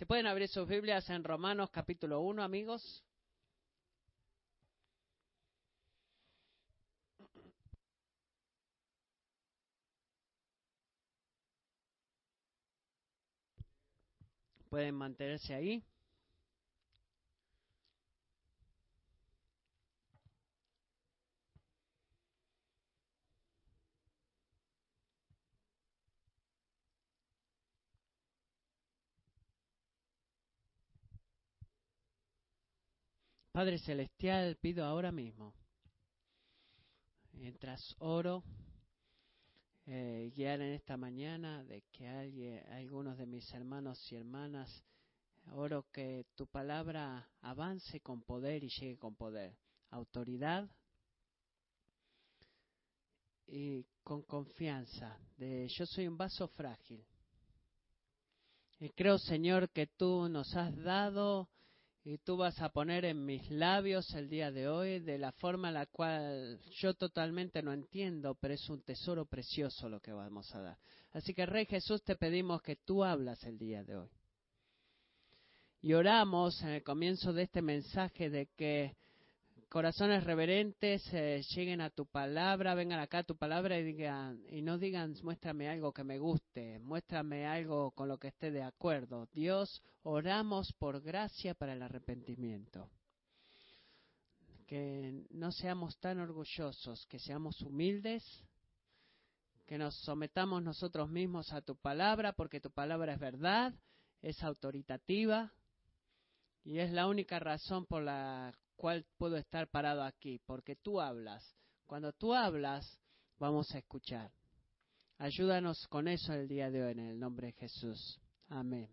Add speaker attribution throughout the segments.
Speaker 1: ¿Se pueden abrir sus Biblias en Romanos capítulo 1, amigos? Pueden mantenerse ahí. Padre Celestial, pido ahora mismo, mientras oro, eh, guiar en esta mañana de que alguien, algunos de mis hermanos y hermanas, oro que tu palabra avance con poder y llegue con poder, autoridad y con confianza de yo soy un vaso frágil. Y creo, Señor, que tú nos has dado y tú vas a poner en mis labios el día de hoy de la forma en la cual yo totalmente no entiendo, pero es un tesoro precioso lo que vamos a dar. Así que Rey Jesús te pedimos que tú hablas el día de hoy. Y oramos en el comienzo de este mensaje de que corazones reverentes eh, lleguen a tu palabra, vengan acá a tu palabra y digan y no digan muéstrame algo que me guste, muéstrame algo con lo que esté de acuerdo. Dios, oramos por gracia para el arrepentimiento. Que no seamos tan orgullosos, que seamos humildes, que nos sometamos nosotros mismos a tu palabra, porque tu palabra es verdad, es autoritativa y es la única razón por la cual puedo estar parado aquí, porque tú hablas. Cuando tú hablas, vamos a escuchar. Ayúdanos con eso el día de hoy en el nombre de Jesús. Amén.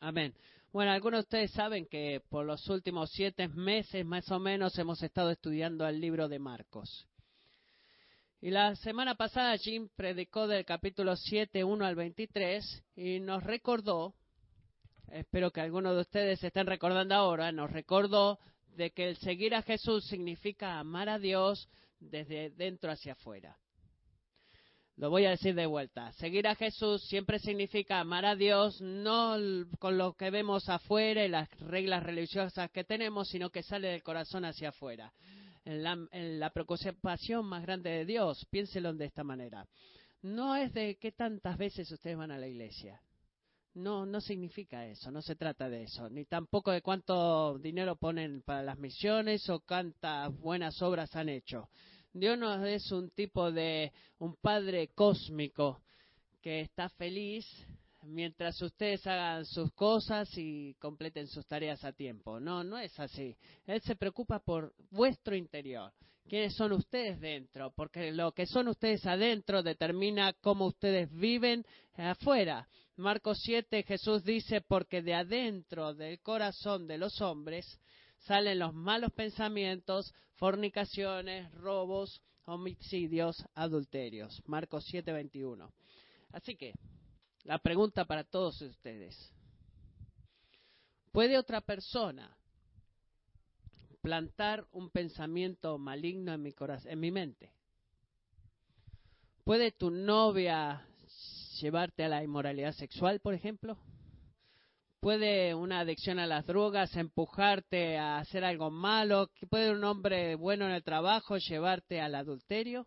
Speaker 1: Amén. Bueno, algunos de ustedes saben que por los últimos siete meses más o menos hemos estado estudiando el libro de Marcos. Y la semana pasada Jim predicó del capítulo 7, 1 al 23 y nos recordó espero que algunos de ustedes estén recordando ahora, nos recordó de que el seguir a Jesús significa amar a Dios desde dentro hacia afuera. Lo voy a decir de vuelta. Seguir a Jesús siempre significa amar a Dios, no con lo que vemos afuera y las reglas religiosas que tenemos, sino que sale del corazón hacia afuera. En la, en la preocupación más grande de Dios, piénselo de esta manera. No es de qué tantas veces ustedes van a la iglesia. No, no significa eso, no se trata de eso, ni tampoco de cuánto dinero ponen para las misiones o cuántas buenas obras han hecho. Dios no es un tipo de un padre cósmico que está feliz mientras ustedes hagan sus cosas y completen sus tareas a tiempo. No, no es así. Él se preocupa por vuestro interior. ¿Quiénes son ustedes dentro? Porque lo que son ustedes adentro determina cómo ustedes viven afuera. Marcos 7 Jesús dice, porque de adentro del corazón de los hombres salen los malos pensamientos, fornicaciones, robos, homicidios, adulterios. Marcos 7, 21. Así que, la pregunta para todos ustedes. ¿Puede otra persona plantar un pensamiento maligno en mi, corazón, en mi mente? ¿Puede tu novia llevarte a la inmoralidad sexual, por ejemplo? ¿Puede una adicción a las drogas empujarte a hacer algo malo? ¿Puede un hombre bueno en el trabajo llevarte al adulterio?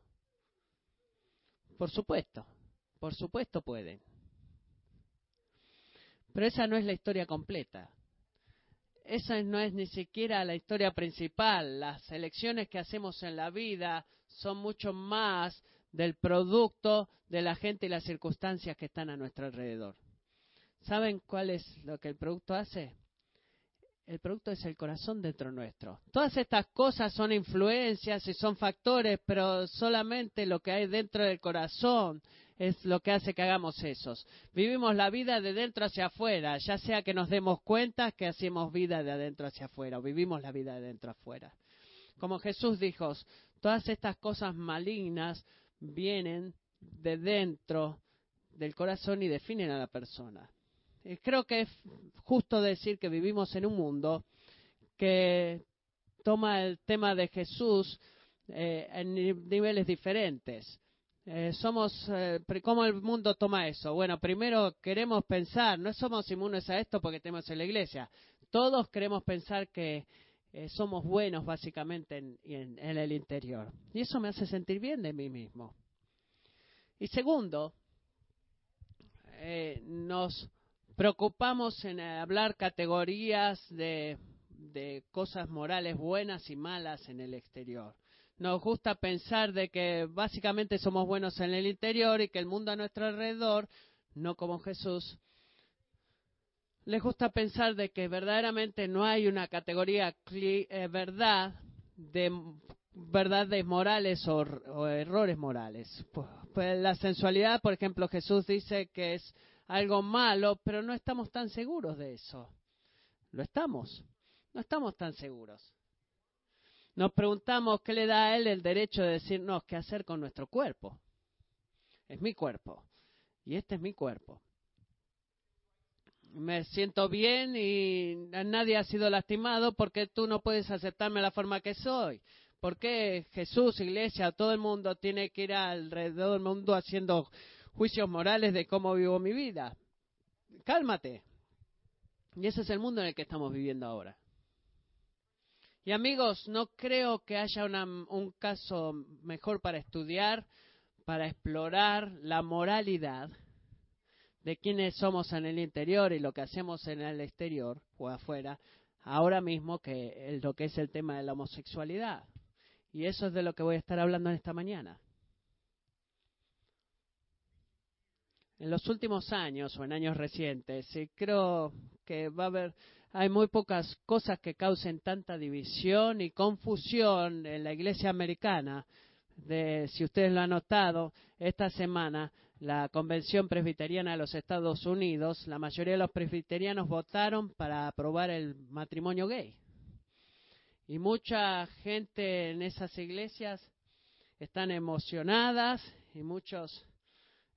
Speaker 1: Por supuesto, por supuesto pueden. Pero esa no es la historia completa. Esa no es ni siquiera la historia principal. Las elecciones que hacemos en la vida son mucho más del producto de la gente y las circunstancias que están a nuestro alrededor. ¿Saben cuál es lo que el producto hace? El producto es el corazón dentro nuestro. Todas estas cosas son influencias y son factores, pero solamente lo que hay dentro del corazón es lo que hace que hagamos esos. Vivimos la vida de dentro hacia afuera, ya sea que nos demos cuenta que hacemos vida de adentro hacia afuera o vivimos la vida de dentro afuera. Como Jesús dijo, todas estas cosas malignas vienen de dentro del corazón y definen a la persona. creo que es justo decir que vivimos en un mundo que toma el tema de Jesús eh, en niveles diferentes Eh, somos, eh, ¿cómo el mundo toma eso? Bueno, primero queremos pensar, no somos inmunes a esto porque tenemos en la iglesia. Todos queremos pensar que eh, somos buenos básicamente en, el interior. Y eso me hace sentir bien de mí mismo. Y segundo, nos preocupamos en hablar categorías de, de cosas morales buenas y malas en el exterior nos gusta pensar de que básicamente somos buenos en el interior y que el mundo a nuestro alrededor, no como Jesús, les gusta pensar de que verdaderamente no hay una categoría eh, verdad de verdades morales o, errores morales. Pues, pues, la sensualidad, por ejemplo, Jesús dice que es algo malo, pero no estamos tan seguros de eso. Lo estamos. No estamos tan seguros. Nos preguntamos qué le da a él el derecho de decirnos qué hacer con nuestro cuerpo. Es mi cuerpo y este es mi cuerpo. Me siento bien y nadie ha sido lastimado porque tú no puedes aceptarme la forma que soy. ¿Por qué Jesús, Iglesia, todo el mundo tiene que ir alrededor del mundo haciendo juicios morales de cómo vivo mi vida? Cálmate. Y ese es el mundo en el que estamos viviendo ahora. Y amigos, no creo que haya un caso mejor para estudiar, para explorar la moralidad de quienes somos en el interior y lo que hacemos en el exterior o afuera, ahora mismo que lo que es el tema de la homosexualidad. Y eso es de lo que voy a estar hablando en esta mañana. En los últimos años o en años recientes, creo que va a haber hay muy pocas cosas que causen tanta división y confusión en la iglesia americana. De, si ustedes lo han notado, esta semana la Convención Presbiteriana de los Estados Unidos, la mayoría de los presbiterianos votaron para aprobar el matrimonio gay. Y mucha gente en esas iglesias están emocionadas y muchos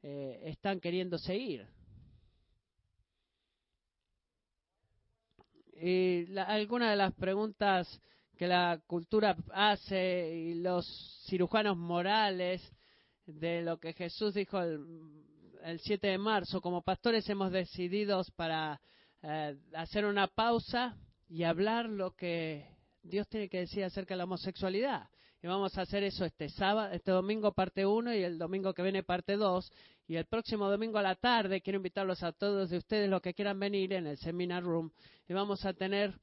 Speaker 1: eh, están queriendo seguir. y algunas de las preguntas que la cultura hace y los cirujanos morales de lo que Jesús dijo el, 7 de marzo, como pastores hemos decidido para eh, hacer una pausa y hablar lo que Dios tiene que decir acerca de la homosexualidad. Y vamos a hacer eso este sábado, este domingo parte 1 y el domingo que viene parte 2. Y el próximo domingo a la tarde quiero invitarlos a todos de ustedes los que quieran venir en el Seminar Room y vamos a tener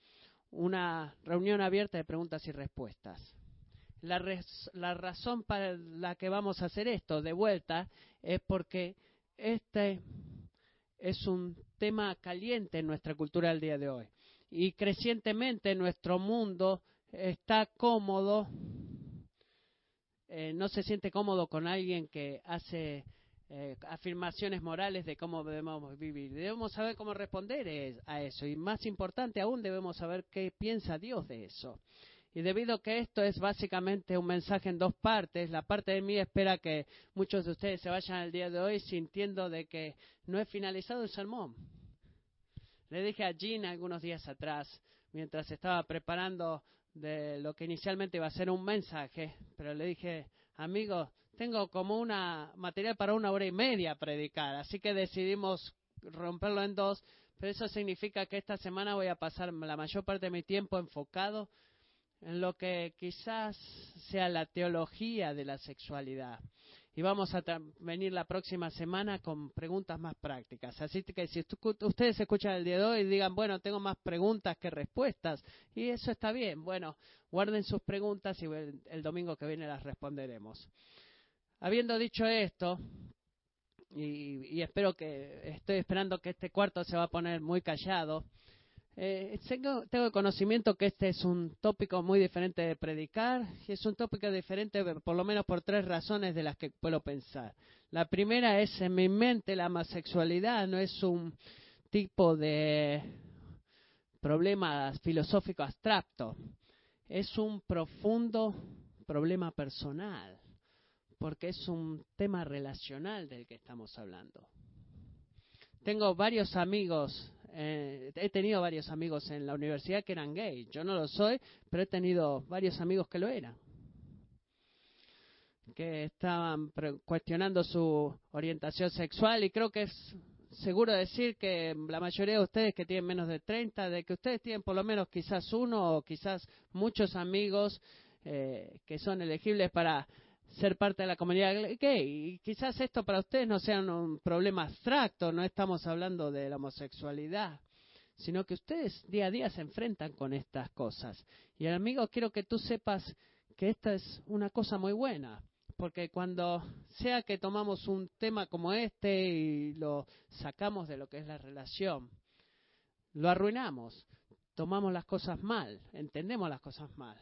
Speaker 1: una reunión abierta de preguntas y respuestas. La, la razón para la que vamos a hacer esto de vuelta es porque este es un tema caliente en nuestra cultura del día de hoy. Y crecientemente nuestro mundo está cómodo eh, no se siente cómodo con alguien que hace eh, afirmaciones morales de cómo debemos vivir. Debemos saber cómo responder a eso y más importante aún debemos saber qué piensa Dios de eso. Y debido a que esto es básicamente un mensaje en dos partes, la parte de mí espera que muchos de ustedes se vayan el día de hoy sintiendo de que no he finalizado el sermón. Le dije a Jean algunos días atrás, mientras estaba preparando de lo que inicialmente iba a ser un mensaje, pero le dije, amigo, tengo como una material para una hora y media predicar, así que decidimos romperlo en dos, pero eso significa que esta semana voy a pasar la mayor parte de mi tiempo enfocado en lo que quizás sea la teología de la sexualidad y vamos a venir la próxima semana con preguntas más prácticas. Así que si ustedes escuchan el día de hoy y digan, bueno, tengo más preguntas que respuestas, y eso está bien, bueno, guarden sus preguntas y el, domingo que viene las responderemos. Habiendo dicho esto, y, y espero que, estoy esperando que este cuarto se va a poner muy callado, eh, tengo, tengo, conocimiento que este es un tópico muy diferente de predicar y es un tópico diferente por lo menos por tres razones de las que puedo pensar. La primera es en mi mente la homosexualidad no es un tipo de problema filosófico abstracto, es un profundo problema personal porque es un tema relacional del que estamos hablando. Tengo varios amigos eh, he tenido varios amigos en la universidad que eran gay. Yo no lo soy, pero he tenido varios amigos que lo eran. que estaban cuestionando su orientación sexual y creo que es seguro decir que la mayoría de ustedes que tienen menos de 30, de que ustedes tienen por lo menos quizás uno o quizás muchos amigos eh, que son elegibles para ser parte de la comunidad gay. Y quizás esto para ustedes no sea un problema abstracto, no estamos hablando de la homosexualidad, sino que ustedes día a día se enfrentan con estas cosas. Y amigo, quiero que tú sepas que esta es una cosa muy buena porque cuando sea que tomamos un tema como este y lo sacamos de lo que es la relación, lo arruinamos, tomamos las cosas mal, entendemos las cosas mal.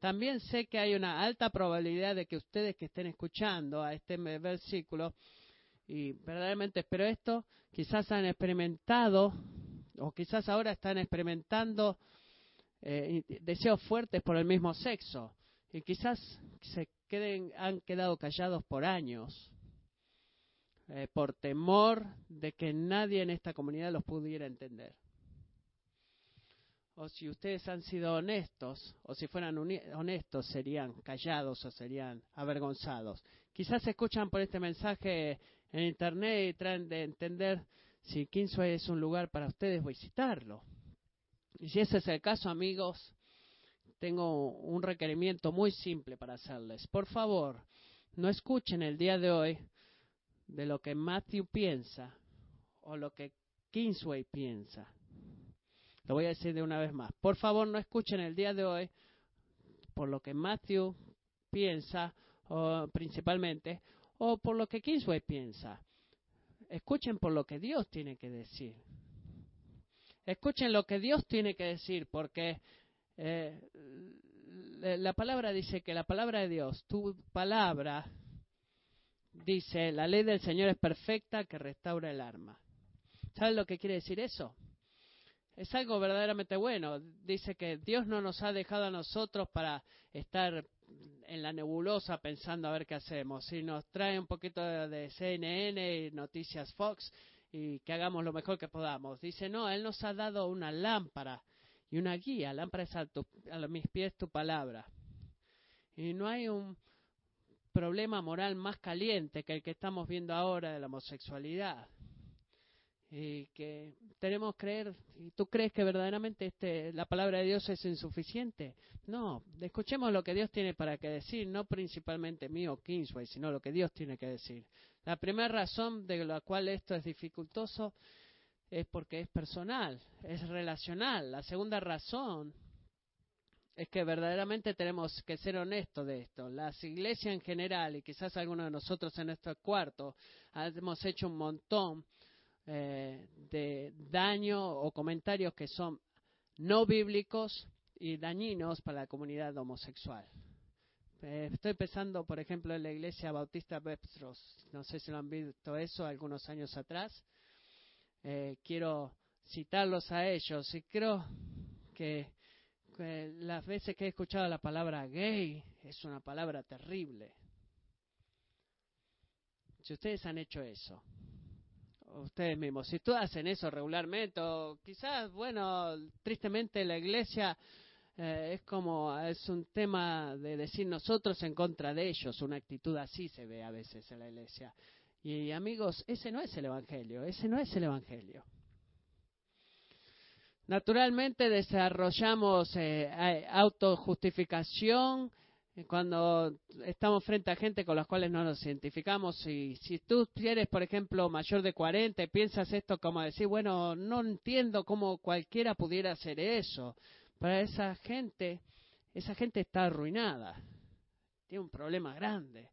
Speaker 1: También sé que hay una alta probabilidad de que ustedes que estén escuchando a este versículo, y verdaderamente espero esto, quizás han experimentado, o quizás ahora están experimentando eh, deseos fuertes por el mismo sexo, y quizás se queden, han quedado callados por años, eh, por temor de que nadie en esta comunidad los pudiera entender. O si ustedes han sido honestos, o si fueran honestos, serían callados o serían avergonzados. Quizás escuchan por este mensaje en internet y traen de entender si Kingsway es un lugar para ustedes visitarlo. Y si ese es el caso, amigos, tengo un requerimiento muy simple para hacerles. Por favor, no escuchen el día de hoy de lo que Matthew piensa o lo que Kingsway piensa. Lo voy a decir de una vez más. Por favor, no escuchen el día de hoy por lo que Matthew piensa, o, principalmente, o por lo que Kingsway piensa. Escuchen por lo que Dios tiene que decir. Escuchen lo que Dios tiene que decir, porque eh, la palabra dice que la palabra de Dios, tu palabra, dice, la ley del Señor es perfecta que restaura el arma. ¿Sabes lo que quiere decir eso? Es algo verdaderamente bueno. Dice que Dios no nos ha dejado a nosotros para estar en la nebulosa pensando a ver qué hacemos. Si nos trae un poquito de CNN y noticias Fox y que hagamos lo mejor que podamos. Dice, no, Él nos ha dado una lámpara y una guía. Lámpara es a, a mis pies tu palabra. Y no hay un problema moral más caliente que el que estamos viendo ahora de la homosexualidad. Y que tenemos que creer, ¿y tú crees que verdaderamente este, la palabra de Dios es insuficiente? No, escuchemos lo que Dios tiene para que decir, no principalmente mío, Kingsway, sino lo que Dios tiene que decir. La primera razón de la cual esto es dificultoso es porque es personal, es relacional. La segunda razón es que verdaderamente tenemos que ser honestos de esto. Las iglesias en general, y quizás algunos de nosotros en nuestro cuarto, hemos hecho un montón eh, de daño o comentarios que son no bíblicos y dañinos para la comunidad homosexual. Eh, estoy pensando, por ejemplo, en la iglesia bautista Webstros. No sé si lo han visto eso algunos años atrás eh, quiero citarlos a ellos y creo que, las veces que he escuchado la palabra gay es una palabra terrible. Si ustedes han hecho eso, ustedes mismos, si tú hacen eso regularmente, o quizás, bueno, tristemente la iglesia eh, es como, es un tema de decir nosotros en contra de ellos, una actitud así se ve a veces en la iglesia. Y amigos, ese no es el Evangelio, ese no es el Evangelio. Naturalmente desarrollamos eh, autojustificación cuando estamos frente a gente con las cuales no nos identificamos. Y si tú eres, por ejemplo, mayor de 40 y piensas esto como decir, bueno, no entiendo cómo cualquiera pudiera hacer eso. Para esa gente, esa gente está arruinada. Tiene un problema grande.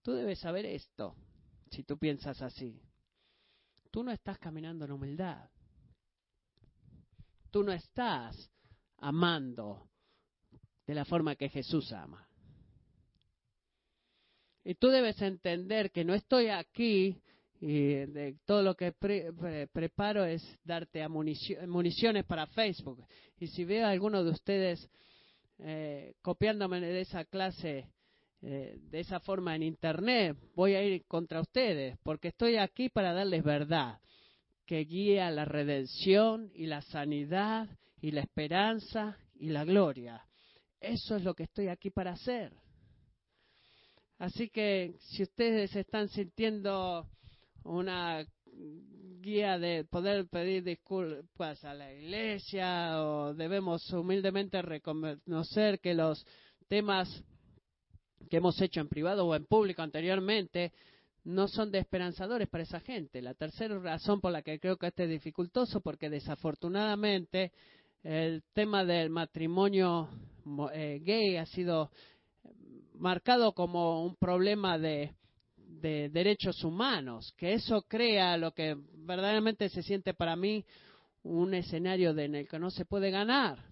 Speaker 1: Tú debes saber esto si tú piensas así. Tú no estás caminando en humildad. Tú no estás amando de la forma que Jesús ama. Y tú debes entender que no estoy aquí y de todo lo que preparo es darte municiones para Facebook. Y si veo a alguno de ustedes eh, copiándome de esa clase eh, de esa forma en Internet, voy a ir contra ustedes, porque estoy aquí para darles verdad, que guía la redención y la sanidad y la esperanza y la gloria. Eso es lo que estoy aquí para hacer. Así que si ustedes están sintiendo una guía de poder pedir disculpas a la iglesia o debemos humildemente reconocer que los temas que hemos hecho en privado o en público anteriormente no son de esperanzadores para esa gente. La tercera razón por la que creo que este es dificultoso, porque desafortunadamente el tema del matrimonio eh, gay ha sido marcado como un problema de, de derechos humanos, que eso crea lo que verdaderamente se siente para mí un escenario en el que no se puede ganar,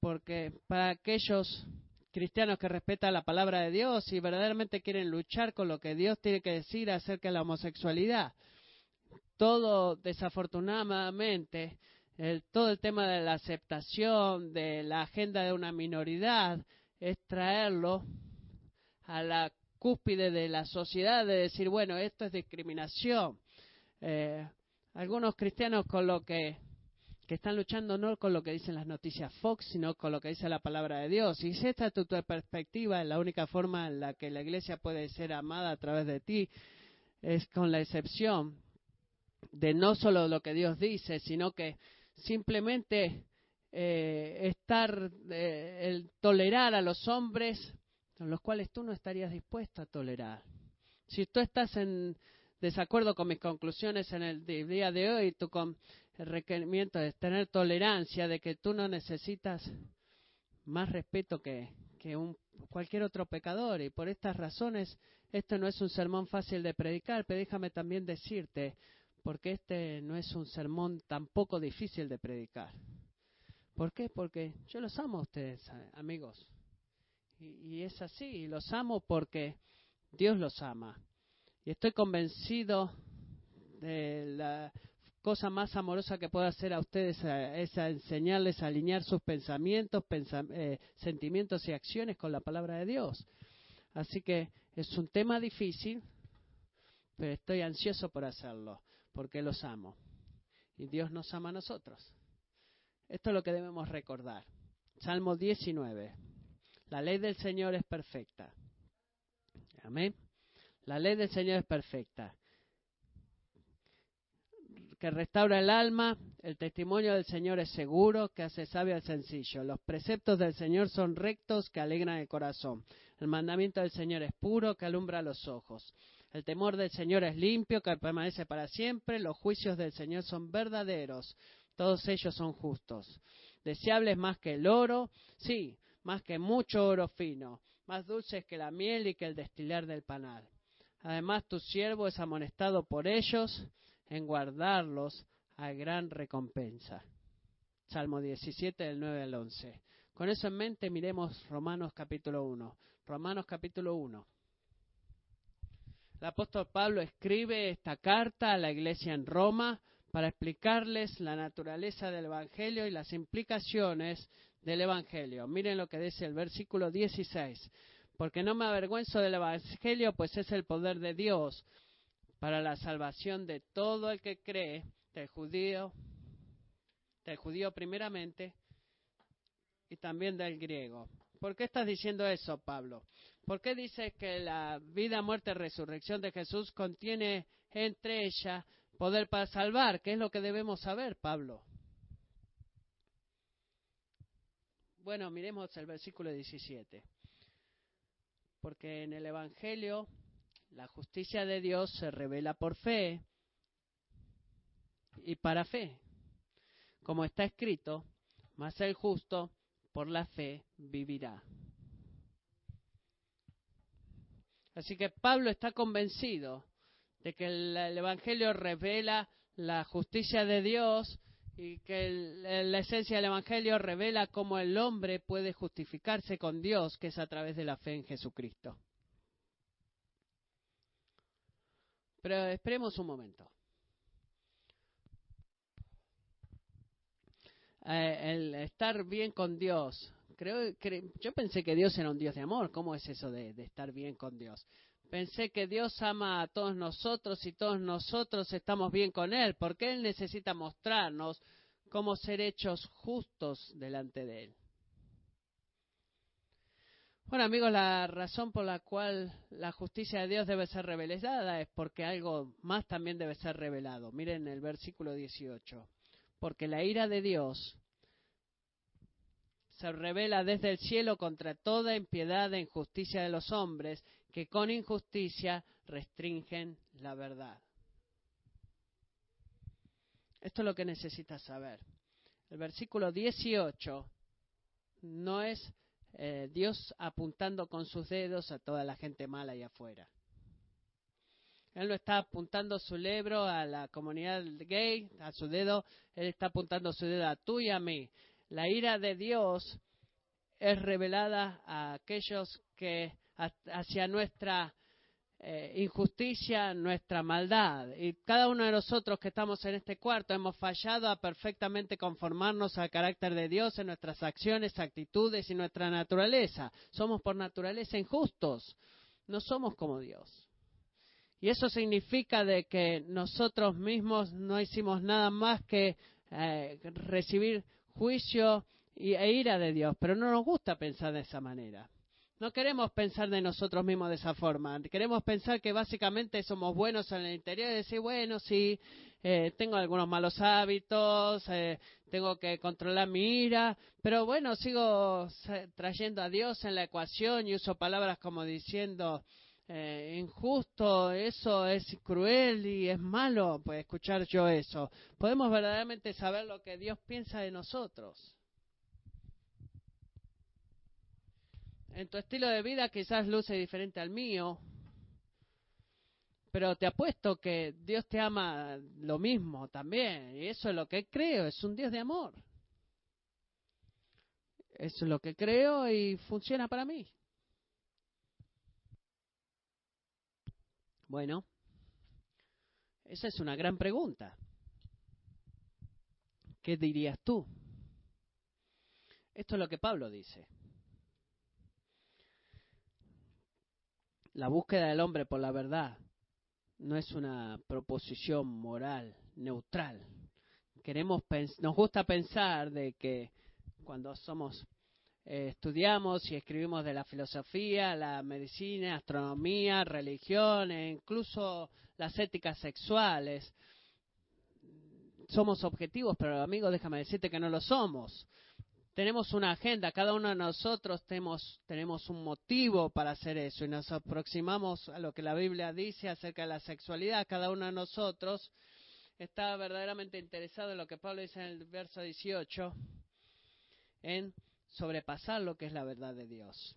Speaker 1: porque para aquellos cristianos que respetan la palabra de Dios y verdaderamente quieren luchar con lo que Dios tiene que decir acerca de la homosexualidad. Todo, desafortunadamente, todo el tema de la aceptación de la agenda de una minoridad es traerlo a la cúspide de la sociedad de decir, bueno, esto es discriminación. Eh, algunos cristianos con lo que que están luchando no con lo que dicen las noticias Fox, sino con lo que dice la palabra de Dios. Y si esta es tu, perspectiva, la única forma en la que la iglesia puede ser amada a través de ti es con la excepción de no solo lo que Dios dice, sino que simplemente eh, estar, eh, el tolerar a los hombres con los cuales tú no estarías dispuesto a tolerar. Si tú estás en desacuerdo con mis conclusiones en el día de hoy, el requerimiento es tener tolerancia de que tú no necesitas más respeto que, un, cualquier otro pecador. Y por estas razones, este no es un sermón fácil de predicar, pero déjame también decirte, porque este no es un sermón tampoco difícil de predicar. ¿Por qué? Porque yo los amo a ustedes, amigos. Y, es así, y los amo porque Dios los ama. Y estoy convencido de la cosa más amorosa que puedo hacer a ustedes es enseñarles a alinear sus pensamientos, eh, sentimientos y acciones con la palabra de Dios. Así que es un tema difícil, pero estoy ansioso por hacerlo, porque los amo. Y Dios nos ama a nosotros. Esto es lo que debemos recordar. Salmo 19. La ley del Señor es perfecta. Amén. La ley del Señor es perfecta que restaura el alma, el testimonio del Señor es seguro, que hace sabio al sencillo. Los preceptos del Señor son rectos, que alegran el corazón. El mandamiento del Señor es puro, que alumbra los ojos. El temor del Señor es limpio, que permanece para siempre. Los juicios del Señor son verdaderos, todos ellos son justos. Deseables más que el oro, sí, más que mucho oro fino, más dulces que la miel y que el destilar del panal. Además, tu siervo es amonestado por ellos en guardarlos a gran recompensa. Salmo 17, del 9 al 11. Con eso en mente miremos Romanos capítulo 1. Romanos capítulo 1. El apóstol Pablo escribe esta carta a la iglesia en Roma para explicarles la naturaleza del Evangelio y las implicaciones del Evangelio. Miren lo que dice el versículo 16. Porque no me avergüenzo del Evangelio, pues es el poder de Dios para la salvación de todo el que cree, del judío, del judío primeramente y también del griego. ¿Por qué estás diciendo eso, Pablo? ¿Por qué dices que la vida, muerte y resurrección de Jesús contiene entre ella poder para salvar? ¿Qué es lo que debemos saber, Pablo? Bueno, miremos el versículo 17. Porque en el Evangelio la justicia de Dios se revela por fe y para fe. Como está escrito, mas el justo por la fe vivirá. Así que Pablo está convencido de que el, Evangelio revela la justicia de Dios y que la esencia del Evangelio revela cómo el hombre puede justificarse con Dios, que es a través de la fe en Jesucristo. Pero esperemos un momento. Eh, el estar bien con Dios. Creo, yo pensé que Dios era un Dios de amor. ¿Cómo es eso de, de estar bien con Dios? Pensé que Dios ama a todos nosotros y todos nosotros estamos bien con Él, porque Él necesita mostrarnos cómo ser hechos justos delante de Él. Bueno, amigos, la razón por la cual la justicia de Dios debe ser revelada es porque algo más también debe ser revelado. Miren el versículo 18. Porque la ira de Dios se revela desde el cielo contra toda impiedad e injusticia de los hombres que con injusticia restringen la verdad. Esto es lo que necesitas saber. El versículo 18 no es eh, Dios apuntando con sus dedos a toda la gente mala allá afuera. Él no está apuntando su lebro a la comunidad gay, a su dedo, Él está apuntando su dedo a tú y a mí. La ira de Dios es revelada a aquellos que hacia nuestra eh, injusticia, nuestra maldad. Y cada uno de nosotros que estamos en este cuarto hemos fallado a perfectamente conformarnos al carácter de Dios en nuestras acciones, actitudes y nuestra naturaleza. Somos por naturaleza injustos. No somos como Dios. Y eso significa de que nosotros mismos no hicimos nada más que eh, recibir juicio e ira de Dios, pero no nos gusta pensar de esa manera. No queremos pensar de nosotros mismos de esa forma. Queremos pensar que básicamente somos buenos en el interior y decir, bueno, sí, eh, tengo algunos malos hábitos, eh, tengo que controlar mi ira, pero bueno, sigo trayendo a Dios en la ecuación y uso palabras como diciendo, eh, injusto, eso es cruel y es malo, pues escuchar yo eso. Podemos verdaderamente saber lo que Dios piensa de nosotros. en tu estilo de vida quizás luce diferente al mío, pero te apuesto que Dios te ama lo mismo también, y eso es lo que creo, es un Dios de amor. Eso es lo que creo y funciona para mí. Bueno, esa es una gran pregunta. ¿Qué dirías tú? Esto es lo que Pablo dice. La búsqueda del hombre por la verdad no es una proposición moral neutral. Queremos nos gusta pensar de que cuando somos eh, estudiamos y escribimos de la filosofía, la medicina, astronomía, religión e incluso las éticas sexuales, somos objetivos, pero amigos, déjame decirte que no lo somos tenemos una agenda, cada uno de nosotros tenemos, tenemos un motivo para hacer eso y nos aproximamos a lo que la Biblia dice acerca de la sexualidad. Cada uno de nosotros está verdaderamente interesado en lo que Pablo dice en el verso 18, en sobrepasar lo que es la verdad de Dios.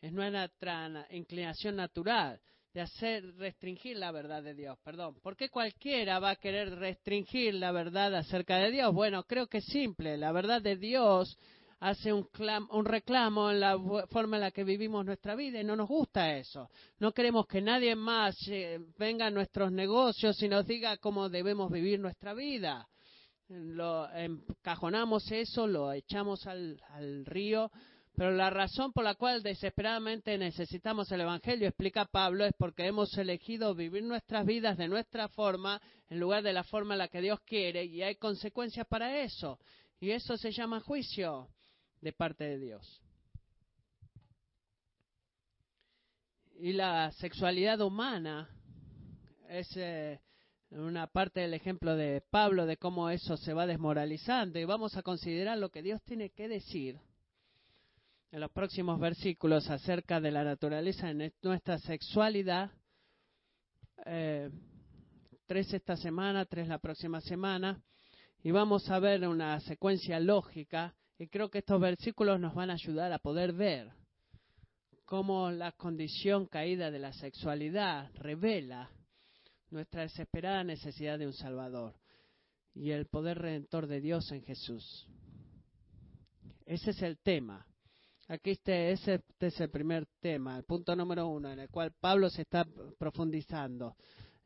Speaker 1: Es nuestra inclinación natural de hacer restringir la verdad de Dios, perdón. ¿Por qué cualquiera va a querer restringir la verdad acerca de Dios? Bueno, creo que es simple. La verdad de Dios hace un, un reclamo en la forma en la que vivimos nuestra vida y no nos gusta eso. No queremos que nadie más eh, venga a nuestros negocios y nos diga cómo debemos vivir nuestra vida. Lo encajonamos eso, lo echamos al, río pero la razón por la cual desesperadamente necesitamos el Evangelio, explica Pablo, es porque hemos elegido vivir nuestras vidas de nuestra forma en lugar de la forma en la que Dios quiere y hay consecuencias para eso. Y eso se llama juicio de parte de Dios. Y la sexualidad humana es eh, una parte del ejemplo de Pablo de cómo eso se va desmoralizando y vamos a considerar lo que Dios tiene que decir en los próximos versículos acerca de la naturaleza de nuestra sexualidad. Eh, tres esta semana, tres la próxima semana. Y vamos a ver una secuencia lógica. Y creo que estos versículos nos van a ayudar a poder ver cómo la condición caída de la sexualidad revela nuestra desesperada necesidad de un Salvador y el poder redentor de Dios en Jesús. Ese es el tema. Aquí este, este, es el primer tema, el punto número uno, en el cual Pablo se está profundizando.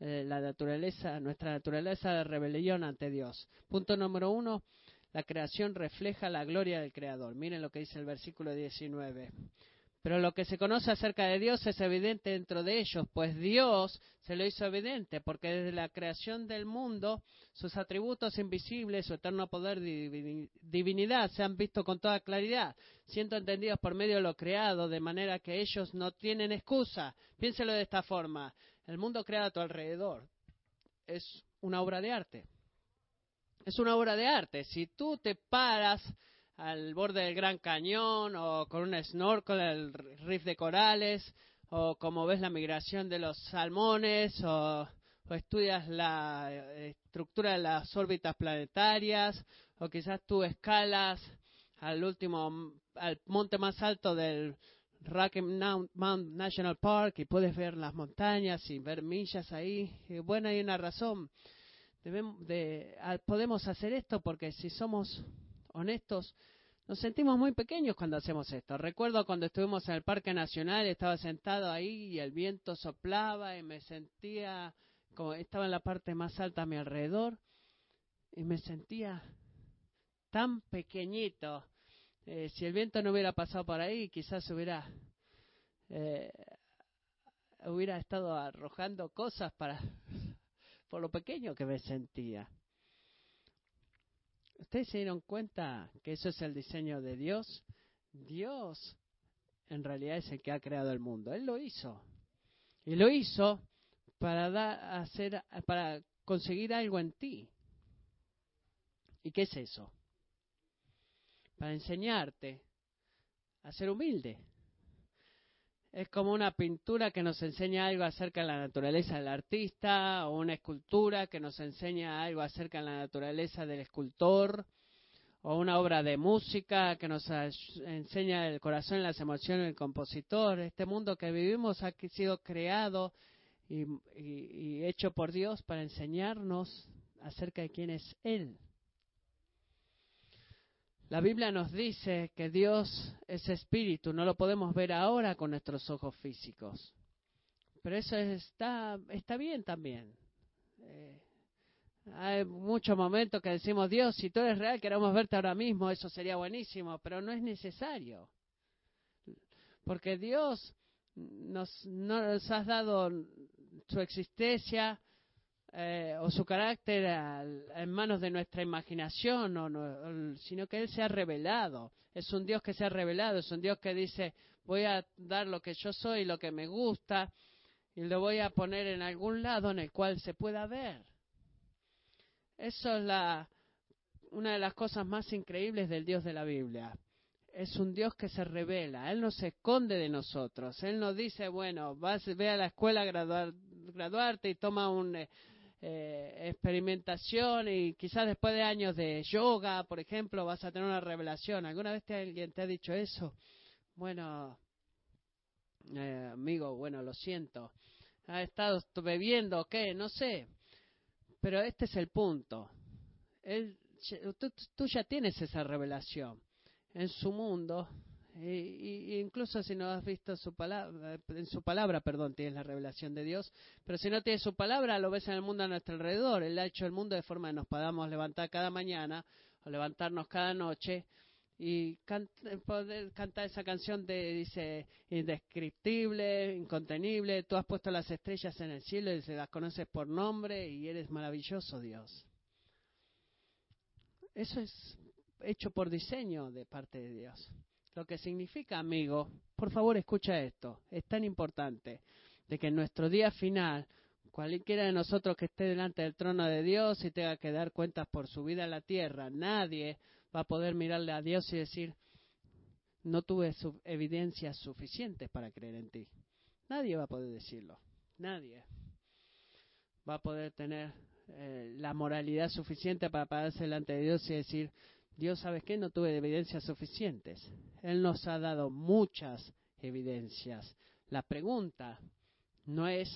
Speaker 1: Eh, la naturaleza, nuestra naturaleza de rebelión ante Dios. Punto número uno, la creación refleja la gloria del Creador. Miren lo que dice el versículo 19. Pero lo que se conoce acerca de Dios es evidente dentro de ellos, pues Dios se lo hizo evidente, porque desde la creación del mundo sus atributos invisibles, su eterno poder y divinidad se han visto con toda claridad, siendo entendidos por medio de lo creado, de manera que ellos no tienen excusa. Piénselo de esta forma, el mundo creado a tu alrededor es una obra de arte. Es una obra de arte. Si tú te paras al borde del Gran Cañón o con un snorkel el riff de corales o como ves la migración de los salmones o, estudias la eh, estructura de las órbitas planetarias o quizás tú escalas al último al monte más alto del Rocky Mountain National Park y puedes ver las montañas y ver millas ahí. Y bueno, hay una razón. Debemos de, podemos hacer esto porque si somos honestos, nos sentimos muy pequeños cuando hacemos esto. Recuerdo cuando estuvimos en el Parque Nacional, estaba sentado ahí y el viento soplaba y me sentía como estaba en la parte más alta a mi alrededor y me sentía tan pequeñito. Eh, si el viento no hubiera pasado por ahí, quizás hubiera eh, hubiera estado arrojando cosas para por lo pequeño que me sentía. ¿Ustedes se dieron cuenta que eso es el diseño de Dios? Dios en realidad es el que ha creado el mundo. Él lo hizo. Y lo hizo para, dar, hacer, para conseguir algo en ti. ¿Y qué es eso? Para enseñarte a ser humilde. Es como una pintura que nos enseña algo acerca de la naturaleza del artista, o una escultura que nos enseña algo acerca de la naturaleza del escultor, o una obra de música que nos enseña el corazón y las emociones del compositor. Este mundo que vivimos ha sido creado y, y hecho por Dios para enseñarnos acerca de quién es Él. La Biblia nos dice que Dios es espíritu, no lo podemos ver ahora con nuestros ojos físicos. Pero eso está, está bien también. Eh, hay muchos momentos que decimos, Dios, si tú eres real, queremos verte ahora mismo, eso sería buenísimo, pero no es necesario. Porque Dios nos, nos has dado su existencia, eh, o su carácter en manos de nuestra imaginación, o sino que Él se ha revelado. Es un Dios que se ha revelado, es un Dios que dice, voy a dar lo que yo soy, lo que me gusta, y lo voy a poner en algún lado en el cual se pueda ver. Eso es la, una de las cosas más increíbles del Dios de la Biblia. Es un Dios que se revela, Él no se esconde de nosotros, Él nos dice, bueno, vas, ve a la escuela a graduar, graduarte y toma un, eh, experimentación y quizás después de años de yoga, por ejemplo, vas a tener una revelación. ¿Alguna vez alguien te ha dicho eso? Bueno, eh, amigo, bueno, lo siento. ¿Ha estado bebiendo o qué? No sé. Pero este es el punto. Él, tú ya tienes esa revelación. En su mundo y, incluso si no has visto su palabra, en su palabra, perdón, tienes la revelación de Dios, pero si no tienes su palabra, lo ves en el mundo a nuestro alrededor. Él ha hecho el mundo de forma que nos podamos levantar cada mañana o levantarnos cada noche y poder cantar esa canción de, dice, indescriptible, incontenible, tú has puesto las estrellas en el cielo y se las conoces por nombre y eres maravilloso Dios. Eso es hecho por diseño de parte de Dios. Lo que significa, amigo, por favor escucha esto, es tan importante, de que en nuestro día final, cualquiera de nosotros que esté delante del trono de Dios y tenga que dar cuentas por su vida en la tierra, nadie va a poder mirarle a Dios y decir, no tuve evidencias suficientes para creer en ti. Nadie va a poder decirlo, nadie va a poder tener eh, la moralidad suficiente para pararse delante de Dios y decir, Dios, ¿sabes qué? No tuve evidencias suficientes. Él nos ha dado muchas evidencias. La pregunta no es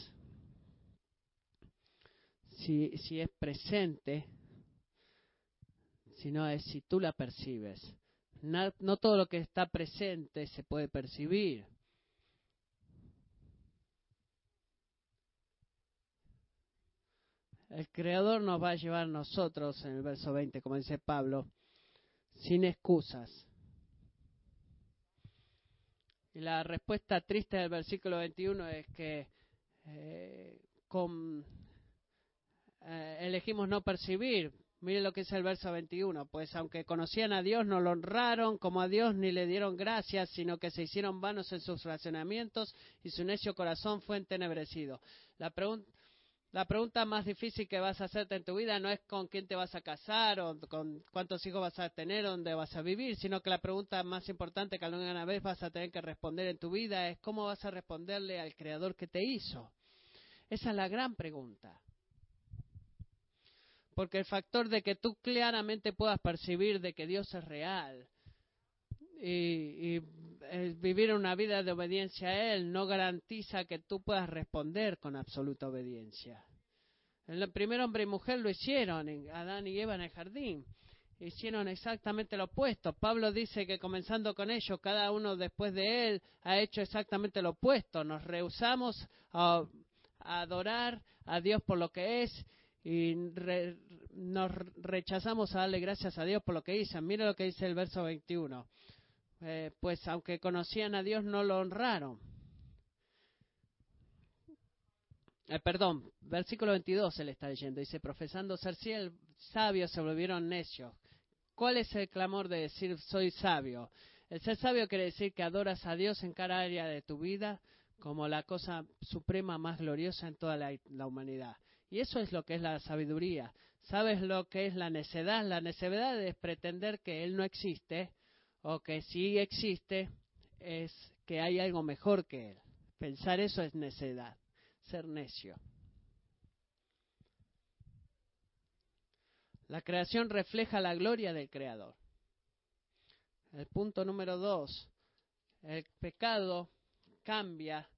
Speaker 1: si, si es presente, sino es si tú la percibes. No, no todo lo que está presente se puede percibir. El Creador nos va a llevar nosotros, en el verso 20, como dice Pablo, sin excusas. Y la respuesta triste del versículo 21 es que eh, eh, elegimos no percibir. Miren lo que es el verso 21. Pues aunque conocían a Dios, no lo honraron como a Dios ni le dieron gracias, sino que se hicieron vanos en sus razonamientos y su necio corazón fue entenebrecido. La pregunta la pregunta más difícil que vas a hacerte en tu vida no es con quién te vas a casar o con cuántos hijos vas a tener o dónde vas a vivir, sino que la pregunta más importante que alguna vez vas a tener que responder en tu vida es cómo vas a responderle al Creador que te hizo. Esa es la gran pregunta. Porque el factor de que tú claramente puedas percibir de que Dios es real y, y vivir una vida de obediencia a Él no garantiza que tú puedas responder con absoluta obediencia. El primer hombre y mujer lo hicieron, Adán y Eva en el jardín. Hicieron exactamente lo opuesto. Pablo dice que comenzando con ellos, cada uno después de él ha hecho exactamente lo opuesto. Nos rehusamos a, adorar a Dios por lo que es y nos rechazamos a darle gracias a Dios por lo que hizo. Mira lo que dice el verso 21. Eh, pues aunque conocían a Dios no lo honraron. Eh, perdón, versículo 22 se le está leyendo. Dice, profesando ser sabios se volvieron necios. ¿Cuál es el clamor de decir soy sabio? El ser sabio quiere decir que adoras a Dios en cada área de tu vida como la cosa suprema más gloriosa en toda la humanidad. Y eso es lo que es la sabiduría. ¿Sabes lo que es la necedad? La necedad es pretender que Él no existe o que sí existe, es que hay algo mejor que Él. Pensar eso es necedad, ser necio. La creación refleja la gloria del Creador. El punto número dos, el pecado cambia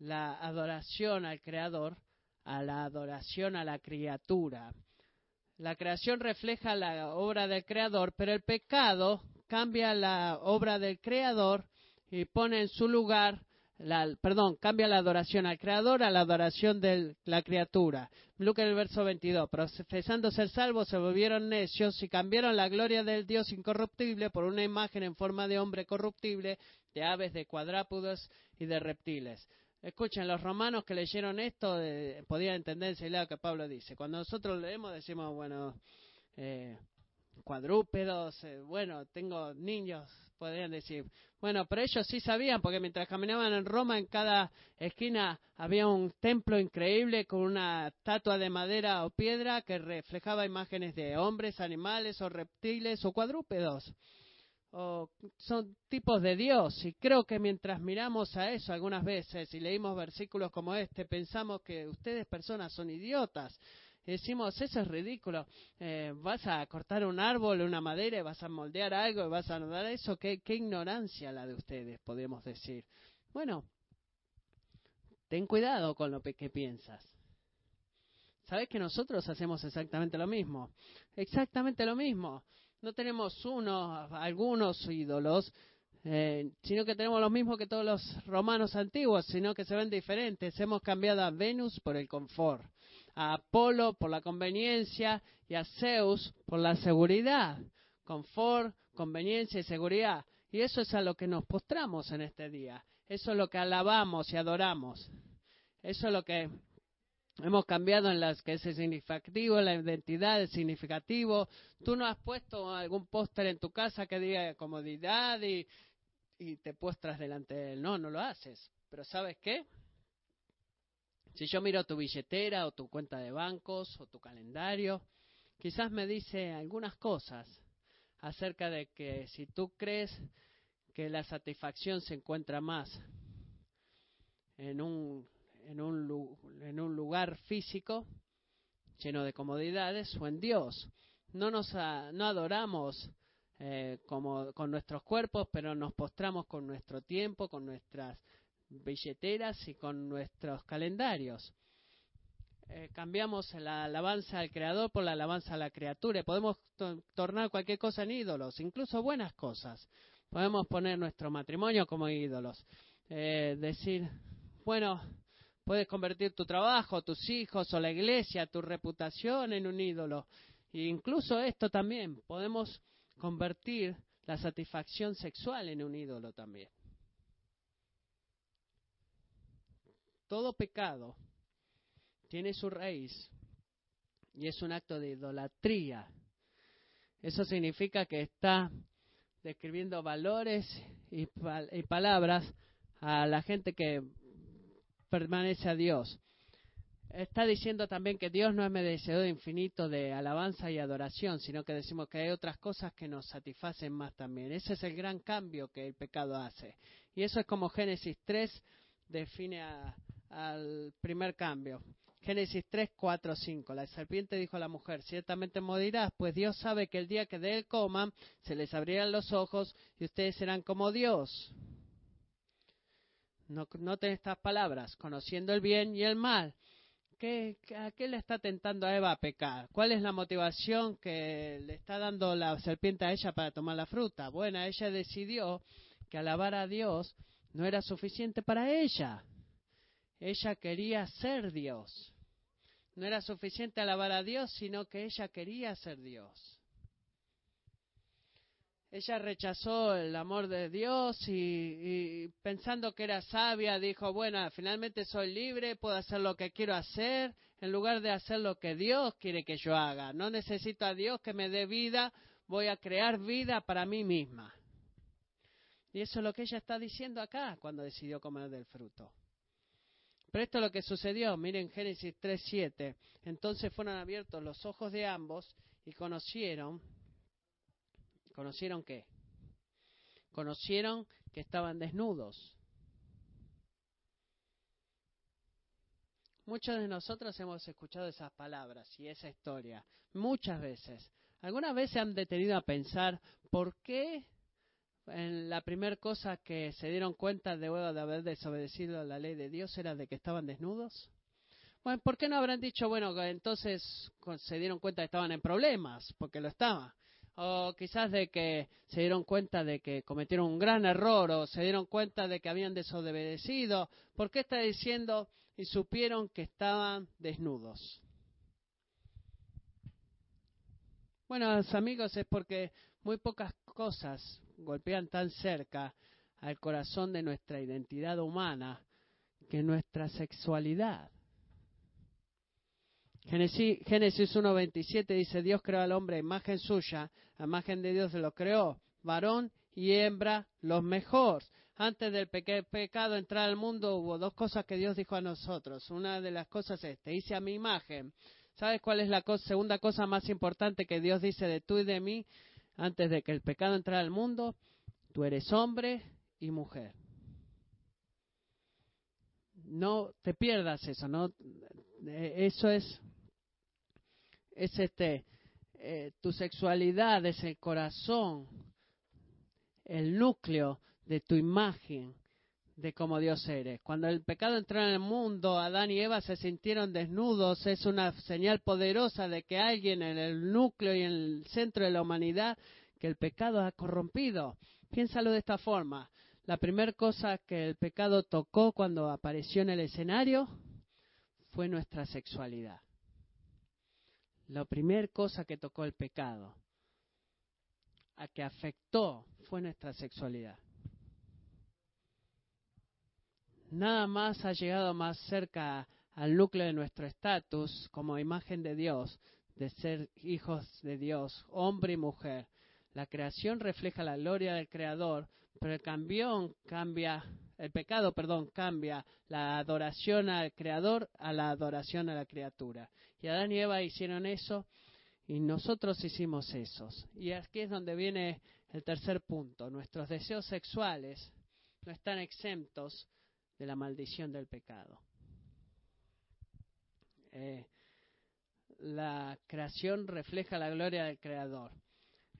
Speaker 1: la adoración al Creador a la adoración a la criatura. La creación refleja la obra del Creador, pero el pecado cambia la obra del creador y pone en su lugar, la, perdón, cambia la adoración al creador a la adoración de la criatura. Lucas el verso 22, profesando ser salvos se volvieron necios y cambiaron la gloria del Dios incorruptible por una imagen en forma de hombre corruptible, de aves, de cuadrápudos y de reptiles. Escuchen, los romanos que leyeron esto eh, podían entenderse lo que Pablo dice. Cuando nosotros leemos decimos, bueno, eh, cuadrúpedos, eh, bueno, tengo niños, podrían decir. Bueno, pero ellos sí sabían, porque mientras caminaban en Roma, en cada esquina había un templo increíble con una estatua de madera o piedra que reflejaba imágenes de hombres, animales o reptiles o cuadrúpedos. O son tipos de Dios. Y creo que mientras miramos a eso algunas veces y leímos versículos como este, pensamos que ustedes personas son idiotas decimos, eso es ridículo, eh, vas a cortar un árbol, una madera, y vas a moldear algo y vas a dar eso, ¿Qué, qué ignorancia la de ustedes, podemos decir. Bueno, ten cuidado con lo que piensas. Sabes que nosotros hacemos exactamente lo mismo, exactamente lo mismo. No tenemos uno, algunos ídolos, eh, sino que tenemos lo mismo que todos los romanos antiguos, sino que se ven diferentes. Hemos cambiado a Venus por el confort a Apolo por la conveniencia y a Zeus por la seguridad. Confort, conveniencia y seguridad. Y eso es a lo que nos postramos en este día. Eso es lo que alabamos y adoramos. Eso es lo que hemos cambiado en las que es el significativo, la identidad, el significativo. Tú no has puesto algún póster en tu casa que diga comodidad y, y te postras delante de él. No, no lo haces. Pero ¿sabes qué? Si yo miro tu billetera o tu cuenta de bancos o tu calendario, quizás me dice algunas cosas acerca de que si tú crees que la satisfacción se encuentra más en un, en un, en un lugar físico lleno de comodidades o en Dios. No nos no adoramos eh, como con nuestros cuerpos, pero nos postramos con nuestro tiempo, con nuestras billeteras y con nuestros calendarios. Eh, cambiamos la alabanza al creador por la alabanza a la criatura. Podemos tornar cualquier cosa en ídolos, incluso buenas cosas. Podemos poner nuestro matrimonio como ídolos. Eh, decir, bueno, puedes convertir tu trabajo, tus hijos o la iglesia, tu reputación en un ídolo. E incluso esto también, podemos convertir la satisfacción sexual en un ídolo también. Todo pecado tiene su raíz y es un acto de idolatría. Eso significa que está describiendo valores y, palabras a la gente que permanece a Dios. Está diciendo también que Dios no es merecedor infinito de alabanza y adoración, sino que decimos que hay otras cosas que nos satisfacen más también. Ese es el gran cambio que el pecado hace. Y eso es como Génesis 3 define al primer cambio. Génesis 3, 4, 5. La serpiente dijo a la mujer, ciertamente morirás, pues Dios sabe que el día que de él coman, se les abrirán los ojos y ustedes serán como Dios. No, noten estas palabras, conociendo el bien y el mal. ¿Qué, ¿A qué le está tentando a Eva a pecar? ¿Cuál es la motivación que le está dando la serpiente a ella para tomar la fruta? Bueno, ella decidió que alabar a Dios no era suficiente para ella. Ella quería ser Dios. No era suficiente alabar a Dios, sino que ella quería ser Dios. Ella rechazó el amor de Dios y, pensando que era sabia, dijo, bueno, finalmente soy libre, puedo hacer lo que quiero hacer, en lugar de hacer lo que Dios quiere que yo haga. No necesito a Dios que me dé vida, voy a crear vida para mí misma. Y eso es lo que ella está diciendo acá cuando decidió comer del fruto. Pero esto es lo que sucedió. Miren Génesis 3.7. Entonces fueron abiertos los ojos de ambos y conocieron. ¿Conocieron qué? Conocieron que estaban desnudos. Muchos de nosotros hemos escuchado esas palabras y esa historia muchas veces. ¿Alguna vez se han detenido a pensar por qué en la primera cosa que se dieron cuenta de, de haber desobedecido la ley de Dios era de que estaban desnudos? Bueno, ¿por qué no habrán dicho, bueno, entonces se dieron cuenta que estaban en problemas? Porque lo estaban. O quizás de que se dieron cuenta de que cometieron un gran error o se dieron cuenta de que habían desobedecido. ¿Por qué está diciendo y supieron que estaban desnudos? Bueno, amigos, es porque muy pocas cosas golpean tan cerca al corazón de nuestra identidad humana que nuestra sexualidad. Génesis, Génesis 1.27 dice, Dios creó al hombre a imagen suya, a imagen de Dios lo creó, varón y hembra los mejores. Antes del pecado entrar al mundo hubo dos cosas que Dios dijo a nosotros. Una de las cosas es, te hice a mi imagen. ¿Sabes cuál es la segunda cosa más importante que Dios dice de tú y de mí? Antes de que el pecado entrara al mundo, tú eres hombre y mujer. No te pierdas eso, no eh, eso es es este eh, tu sexualidad es el corazón, el núcleo de tu imagen de cómo Dios eres. Cuando el pecado entró en el mundo, Adán y Eva se sintieron desnudos, es una señal poderosa de que alguien en el núcleo y en el centro de la humanidad, que el pecado ha corrompido. Piénsalo de esta forma. La primera cosa que el pecado tocó cuando apareció en el escenario fue nuestra sexualidad. La primera cosa que tocó el pecado, a que afectó, fue nuestra sexualidad nada más ha llegado más cerca al núcleo de nuestro estatus como imagen de Dios, de ser hijos de Dios, hombre y mujer. La creación refleja la gloria del Creador, pero el cambio cambia, el pecado, perdón, cambia la adoración al Creador a la adoración a la criatura. Y Adán y Eva hicieron eso y nosotros hicimos esos. Y aquí es donde viene el tercer punto. Nuestros deseos sexuales no están exentos de la maldición del pecado. Eh, la creación refleja la gloria del Creador.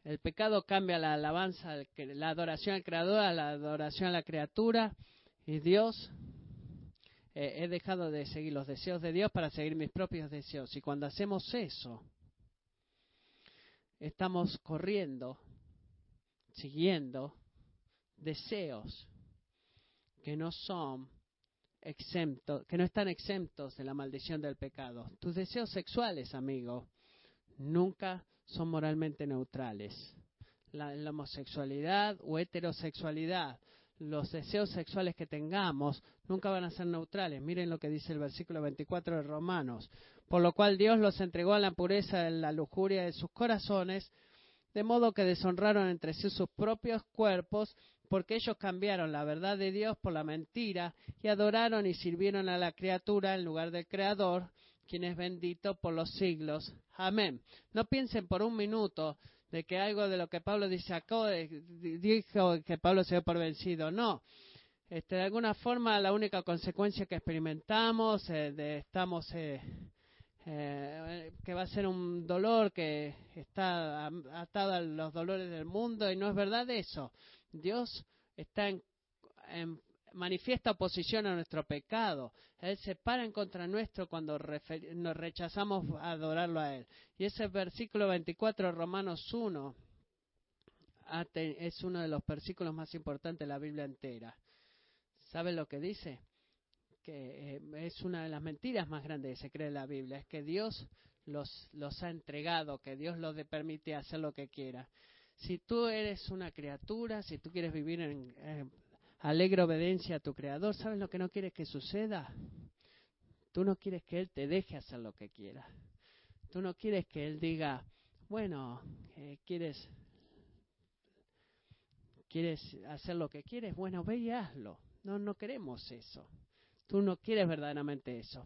Speaker 1: El pecado cambia la alabanza, la adoración al Creador a la adoración a la criatura. Y Dios, eh, he dejado de seguir los deseos de Dios para seguir mis propios deseos. Y cuando hacemos eso, estamos corriendo, siguiendo deseos que no son exentos, que no están exentos de la maldición del pecado. Tus deseos sexuales, amigo, nunca son moralmente neutrales. La, homosexualidad o heterosexualidad, los deseos sexuales que tengamos nunca van a ser neutrales. Miren lo que dice el versículo 24 de Romanos. Por lo cual Dios los entregó a la pureza en la lujuria de sus corazones, de modo que deshonraron entre sí sus propios cuerpos, porque ellos cambiaron la verdad de Dios por la mentira y adoraron y sirvieron a la criatura en lugar del Creador, quien es bendito por los siglos. Amén. No piensen por un minuto de que algo de lo que Pablo dice acá, dijo que Pablo se dio por vencido. No. Este, de alguna forma, la única consecuencia que experimentamos, eh, estamos, eh, eh, que va a ser un dolor que está atado a los dolores del mundo, y no es verdad eso. Dios está en, manifiesta oposición a nuestro pecado. Él se para en contra nuestro cuando nos rechazamos a adorarlo a Él. Y ese versículo 24, Romanos 1, es uno de los versículos más importantes de la Biblia entera. ¿Sabe lo que dice? Que eh, es una de las mentiras más grandes que se cree en la Biblia. Es que Dios los, los ha entregado, que Dios los permite hacer lo que quiera. Si tú eres una criatura, si tú quieres vivir en, alegre obediencia a tu Creador, ¿sabes lo que no quieres que suceda? Tú no quieres que Él te deje hacer lo que quiera. Tú no quieres que Él diga, bueno, eh, quieres, quieres hacer lo que quieres, bueno, ve y hazlo. No, no queremos eso. Tú no quieres verdaderamente eso.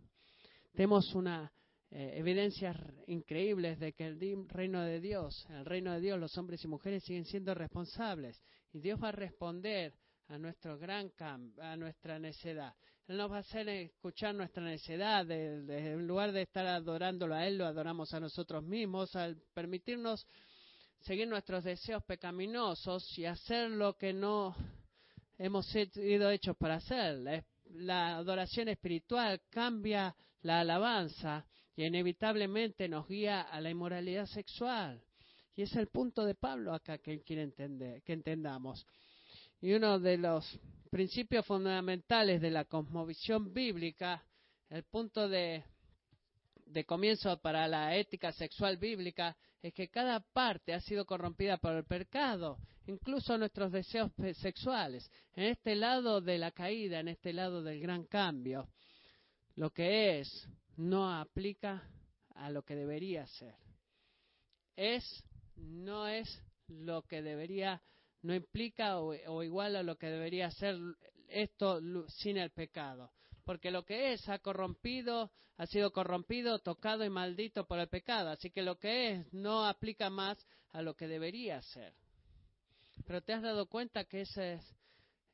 Speaker 1: Tenemos una eh, evidencias increíbles de que el reino de Dios, el reino de Dios, los hombres y mujeres siguen siendo responsables y Dios va a responder a nuestro gran cambio, a nuestra necedad. Él nos va a hacer escuchar nuestra necedad, en lugar de estar adorándolo a Él, lo adoramos a nosotros mismos, al permitirnos seguir nuestros deseos pecaminosos y hacer lo que no hemos sido hechos para hacer. La adoración espiritual cambia la alabanza y inevitablemente nos guía a la inmoralidad sexual. Y es el punto de Pablo acá que quiere entender, que entendamos. Y uno de los principios fundamentales de la cosmovisión bíblica, el punto de comienzo para la ética sexual bíblica, es que cada parte ha sido corrompida por el pecado, incluso nuestros deseos sexuales. En este lado de la caída, en este lado del gran cambio, lo que es no aplica a lo que debería ser. Es, no es lo que debería no implica o, igual a lo que debería ser esto sin el pecado. Porque lo que es ha corrompido, ha sido corrompido, tocado y maldito por el pecado. Así que lo que es no aplica más a lo que debería ser. Pero te has dado cuenta que ese es,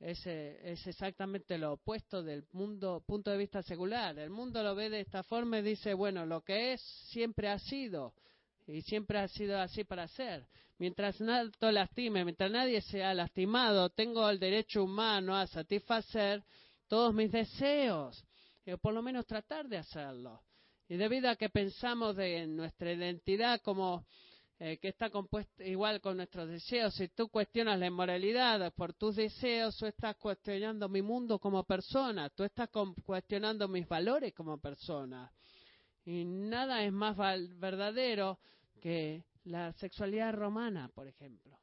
Speaker 1: es exactamente lo opuesto del mundo, punto de vista secular. El mundo lo ve de esta forma y dice, bueno, lo que es siempre ha sido y siempre ha sido así para ser mientras nada lastime, mientras nadie sea lastimado, tengo el derecho humano a satisfacer todos mis deseos, o por lo menos tratar de hacerlo. Y debido a que pensamos de nuestra identidad como eh, que está compuesta igual con nuestros deseos, si tú cuestionas la inmoralidad por tus deseos, tú estás cuestionando mi mundo como persona, tú estás cuestionando mis valores como persona. Y nada es más verdadero que la sexualidad romana, por ejemplo.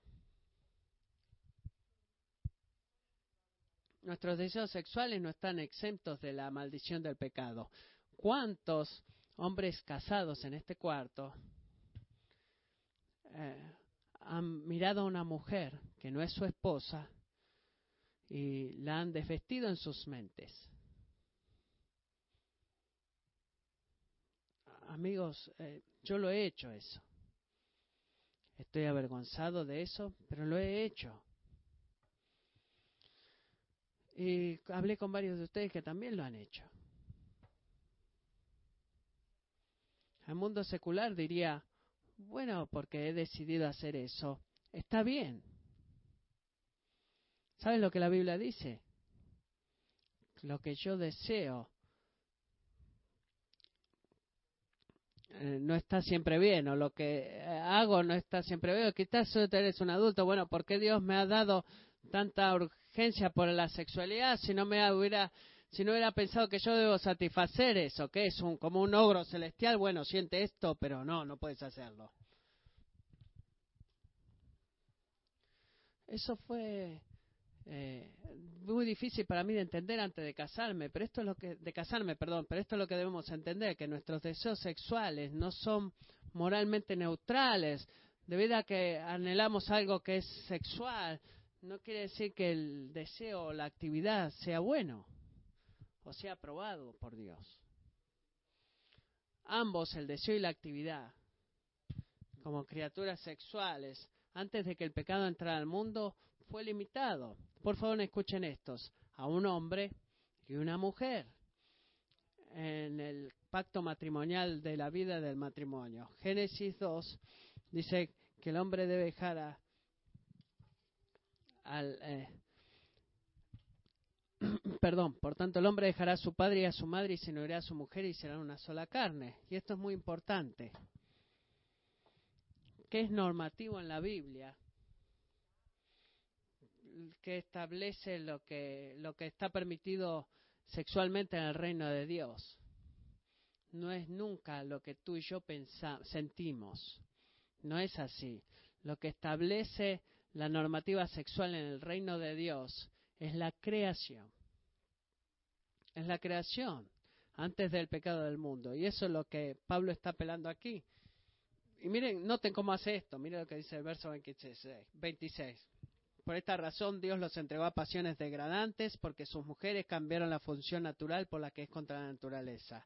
Speaker 1: Nuestros deseos sexuales no están exentos de la maldición del pecado. ¿Cuántos hombres casados en este cuarto eh, han mirado a una mujer que no es su esposa y la han desvestido en sus mentes? Amigos, eh, yo lo he hecho eso. Estoy avergonzado de eso, pero lo he hecho. Y hablé con varios de ustedes que también lo han hecho. El mundo secular diría, bueno, porque he decidido hacer eso, está bien. ¿Sabes lo que la Biblia dice? Lo que yo deseo Eh, no está siempre bien o lo que eh, hago no está siempre bien. Quizás eres un adulto. Bueno, ¿por qué Dios me ha dado tanta urgencia por la sexualidad si no me hubiera si no hubiera pensado que yo debo satisfacer eso, que es un, como un ogro celestial, bueno, siente esto, pero no, no puedes hacerlo. Eso fue eh, muy difícil para mí de entender antes de casarme, pero esto es lo que de casarme, perdón, pero esto es lo que debemos entender que nuestros deseos sexuales no son moralmente neutrales, debido a que anhelamos algo que es sexual, no quiere decir que el deseo o la actividad sea bueno o sea aprobado por Dios. Ambos, el deseo y la actividad, como criaturas sexuales, antes de que el pecado entrara al mundo, fue limitado. Por favor, escuchen estos. A un hombre y una mujer en el pacto matrimonial de la vida del matrimonio. Génesis 2 dice que el hombre debe dejar a, al... Eh, perdón, por tanto el hombre dejará a su padre y a su madre y se unirá a su mujer y serán una sola carne. Y esto es muy importante. ¿Qué es normativo en la Biblia? que establece lo que, lo que está permitido sexualmente en el reino de Dios. No es nunca lo que tú y yo pensamos, sentimos. No es así. Lo que establece la normativa sexual en el reino de Dios es la creación. Es la creación antes del pecado del mundo. Y eso es lo que Pablo está apelando aquí. Y miren, noten cómo hace esto. Miren lo que dice el verso 26. Por esta razón Dios los entregó a pasiones degradantes porque sus mujeres cambiaron la función natural por la que es contra la naturaleza.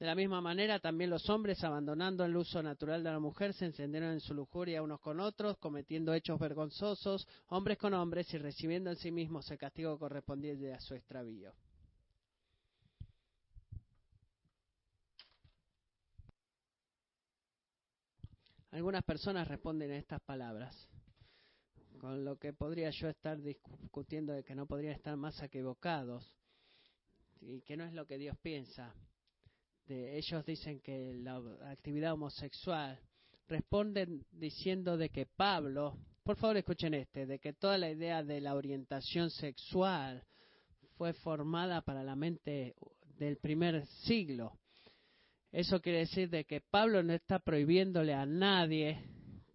Speaker 1: De la misma manera, también los hombres, abandonando el uso natural de la mujer, se encendieron en su lujuria unos con otros, cometiendo hechos vergonzosos, hombres con hombres, y recibiendo en sí mismos el castigo correspondiente a su extravío. Algunas personas responden a estas palabras, con lo que podría yo estar discutiendo de que no podrían estar más equivocados y que no es lo que Dios piensa ellos dicen que la actividad homosexual responden diciendo de que Pablo, por favor escuchen este, de que toda la idea de la orientación sexual fue formada para la mente del primer siglo. Eso quiere decir de que Pablo no está prohibiéndole a nadie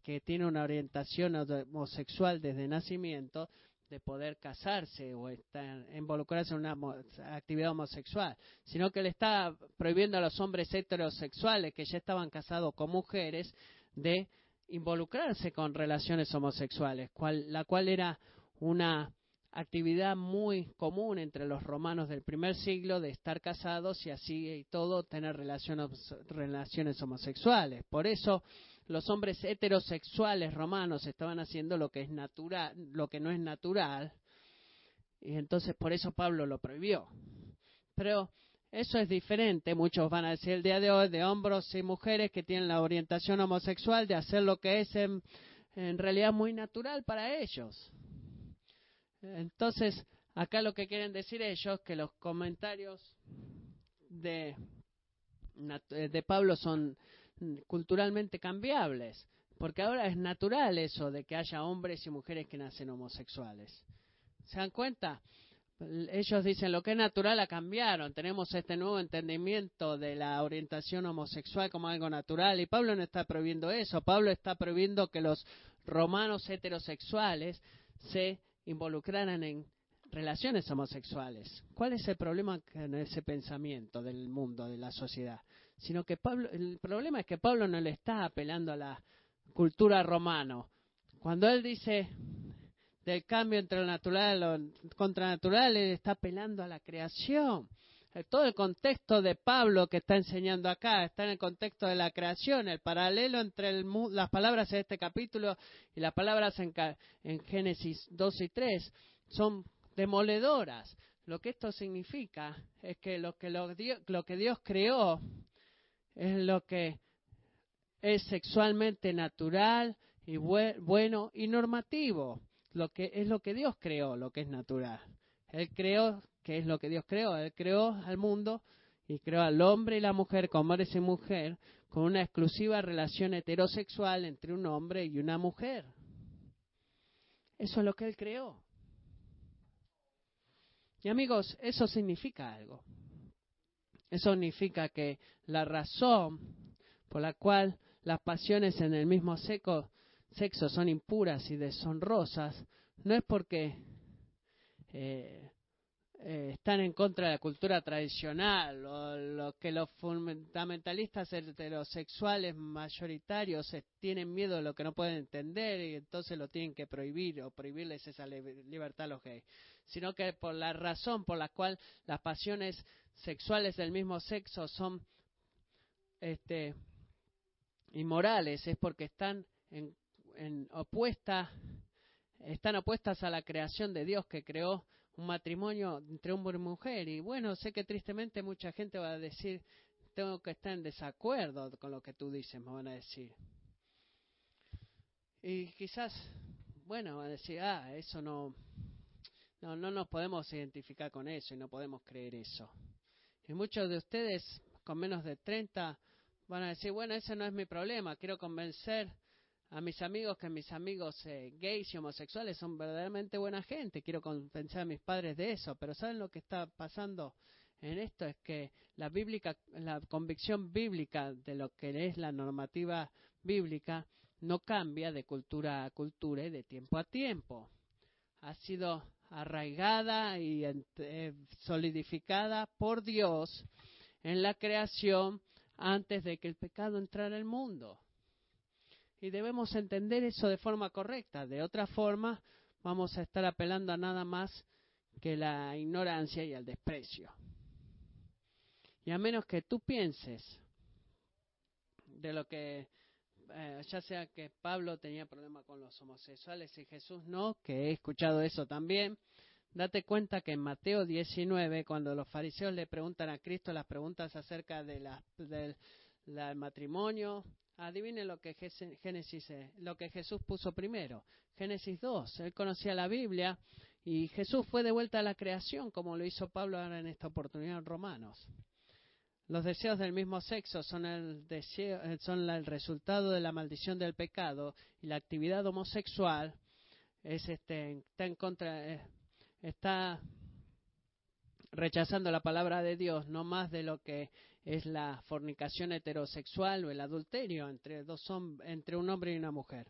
Speaker 1: que tiene una orientación homosexual desde nacimiento de poder casarse o estar, involucrarse en una actividad homosexual, sino que le está prohibiendo a los hombres heterosexuales que ya estaban casados con mujeres de involucrarse con relaciones homosexuales, cual, la cual era una actividad muy común entre los romanos del primer siglo de estar casados y así y todo tener relaciones, relaciones homosexuales. Por eso los hombres heterosexuales romanos estaban haciendo lo que es natural, lo que no es natural, y entonces por eso Pablo lo prohibió. Pero eso es diferente, muchos van a decir el día de hoy de hombres y mujeres que tienen la orientación homosexual de hacer lo que es en, en realidad muy natural para ellos. Entonces, acá lo que quieren decir ellos que los comentarios de, de Pablo son culturalmente cambiables, porque ahora es natural eso de que haya hombres y mujeres que nacen homosexuales. ¿Se dan cuenta? Ellos dicen lo que es natural la cambiaron. Tenemos este nuevo entendimiento de la orientación homosexual como algo natural y Pablo no está prohibiendo eso. Pablo está prohibiendo que los romanos heterosexuales se involucraran en relaciones homosexuales. ¿Cuál es el problema con ese pensamiento del mundo, de la sociedad? sino que Pablo, el problema es que Pablo no le está apelando a la cultura romano. Cuando él dice del cambio entre lo natural y lo contranatural, él está apelando a la creación. Todo el contexto de Pablo que está enseñando acá está en el contexto de la creación. El paralelo entre las palabras en este capítulo y las palabras en, en Génesis 2 y 3 son demoledoras. Lo que esto significa es que lo que, lo, lo que Dios creó es lo que es sexualmente natural y bueno y normativo. Lo que es lo que Dios creó, lo que es natural. Él creó, que es lo que Dios creó, Él creó al mundo y creó al hombre y la mujer como hombre y mujer con una exclusiva relación heterosexual entre un hombre y una mujer. Eso es lo que Él creó. Y amigos, eso significa algo. Eso significa que la razón por la cual las pasiones en el mismo sexo son impuras y deshonrosas no es porque eh, eh, están en contra de la cultura tradicional, o lo que los fundamentalistas heterosexuales mayoritarios tienen miedo de lo que no pueden entender y entonces lo tienen que prohibir o prohibirles esa libertad a los gays, sino que por la razón por la cual las pasiones sexuales del mismo sexo son este, inmorales es porque están en, en opuesta, están opuestas a la creación de Dios que creó un matrimonio entre hombre y mujer. Y bueno, sé que tristemente mucha gente va a decir, tengo que estar en desacuerdo con lo que tú dices, me van a decir. Y quizás, bueno, van a decir, ah, eso no, no, no nos podemos identificar con eso y no podemos creer eso. Y muchos de ustedes, con menos de 30, van a decir, bueno, ese no es mi problema, quiero convencer a mis amigos que mis amigos eh, gays y homosexuales son verdaderamente buena gente. Quiero convencer a mis padres de eso. Pero ¿saben lo que está pasando en esto? Es que la, bíblica, la convicción bíblica de lo que es la normativa bíblica no cambia de cultura a cultura y de tiempo a tiempo. Ha sido arraigada y eh, solidificada por Dios en la creación antes de que el pecado entrara al mundo. Y debemos entender eso de forma correcta. De otra forma, vamos a estar apelando a nada más que la ignorancia y al desprecio. Y a menos que tú pienses de lo que, eh, ya sea que Pablo tenía problema con los homosexuales y Jesús no, que he escuchado eso también, date cuenta que en Mateo 19, cuando los fariseos le preguntan a Cristo las preguntas acerca de la, del matrimonio, Adivine lo que Génesis lo que Jesús puso primero. Génesis 2. Él conocía la Biblia y Jesús fue de vuelta a la creación, como lo hizo Pablo ahora en esta oportunidad en Romanos. Los deseos del mismo sexo son el, deseo, eh, son el resultado de la maldición del pecado y la actividad homosexual es este, está en contra, eh, está rechazando la palabra de Dios, no más de lo que es la fornicación heterosexual o el adulterio entre, dos entre un hombre y una mujer.